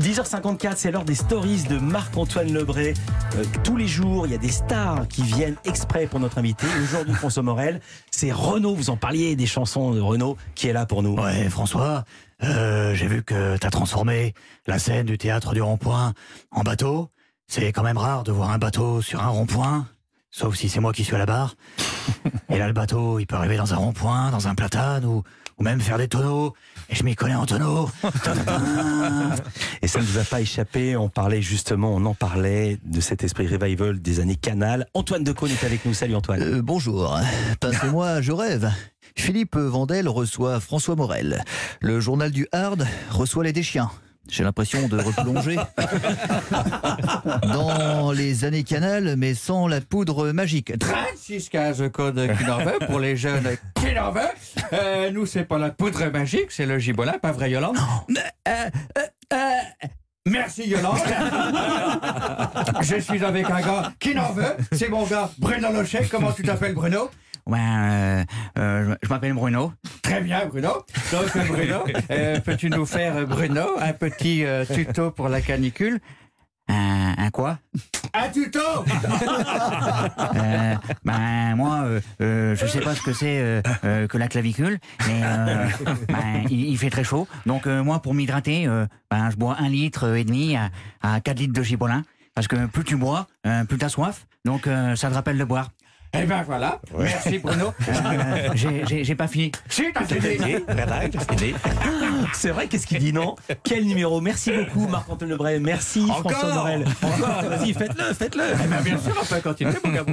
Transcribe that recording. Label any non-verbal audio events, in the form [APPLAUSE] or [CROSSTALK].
10h54, c'est l'heure des stories de Marc-Antoine Lebré. Euh, tous les jours, il y a des stars qui viennent exprès pour notre invité. Aujourd'hui, François Morel, c'est Renaud, vous en parliez des chansons de Renaud, qui est là pour nous. Ouais, François, euh, j'ai vu que t'as transformé la scène du théâtre du rond-point en bateau. C'est quand même rare de voir un bateau sur un rond-point, sauf si c'est moi qui suis à la barre. [LAUGHS] Et là, le bateau, il peut arriver dans un rond-point, dans un platane, ou, ou même faire des tonneaux. Et je m'y connais en tonneaux. [LAUGHS] Et ça ne vous a pas échappé, on parlait justement, on en parlait de cet esprit revival des années Canal. Antoine Decaune est avec nous, salut Antoine. Euh, bonjour, passez-moi, je rêve. Philippe Vandel reçoit François Morel. Le journal du Hard reçoit les Deschiens. J'ai l'impression de replonger [LAUGHS] dans les années Canal, mais sans la poudre magique. 3615 code Kinorve pour les jeunes Kinorve. Euh, nous, c'est pas la poudre magique, c'est le gibolin, pas vrai, Yolande? Euh, euh, euh, Merci, Yolande. [LAUGHS] Je suis avec un gars qui n'en veut. C'est mon gars Bruno Lochet. Comment tu t'appelles, Bruno? Ouais, je m'appelle Bruno. Très bien, Bruno. Donc, Bruno, [LAUGHS] euh, peux-tu nous faire, euh, Bruno, un petit euh, tuto pour la canicule? Un, un quoi? Un tuto [LAUGHS] Euh, ben moi, euh, euh, je sais pas ce que c'est euh, euh, que la clavicule, mais euh, [LAUGHS] ben, il, il fait très chaud. Donc euh, moi, pour m'hydrater, euh, ben, je bois un litre et demi à, à 4 litres de gibolin. Parce que plus tu bois, euh, plus t'as soif. Donc euh, ça te rappelle de boire. Eh ben voilà. Merci, Bruno. [LAUGHS] J'ai- pas fini. Si, t'as fini. [LAUGHS] C'est vrai, qu'est-ce qu'il dit non? Quel numéro? Merci beaucoup [LAUGHS] Marc-Antoine Lebré, merci Encore François Morel. Encore, vas-y, faites-le, faites-le. Eh ben, bien sûr, on peut continuer, mon gars.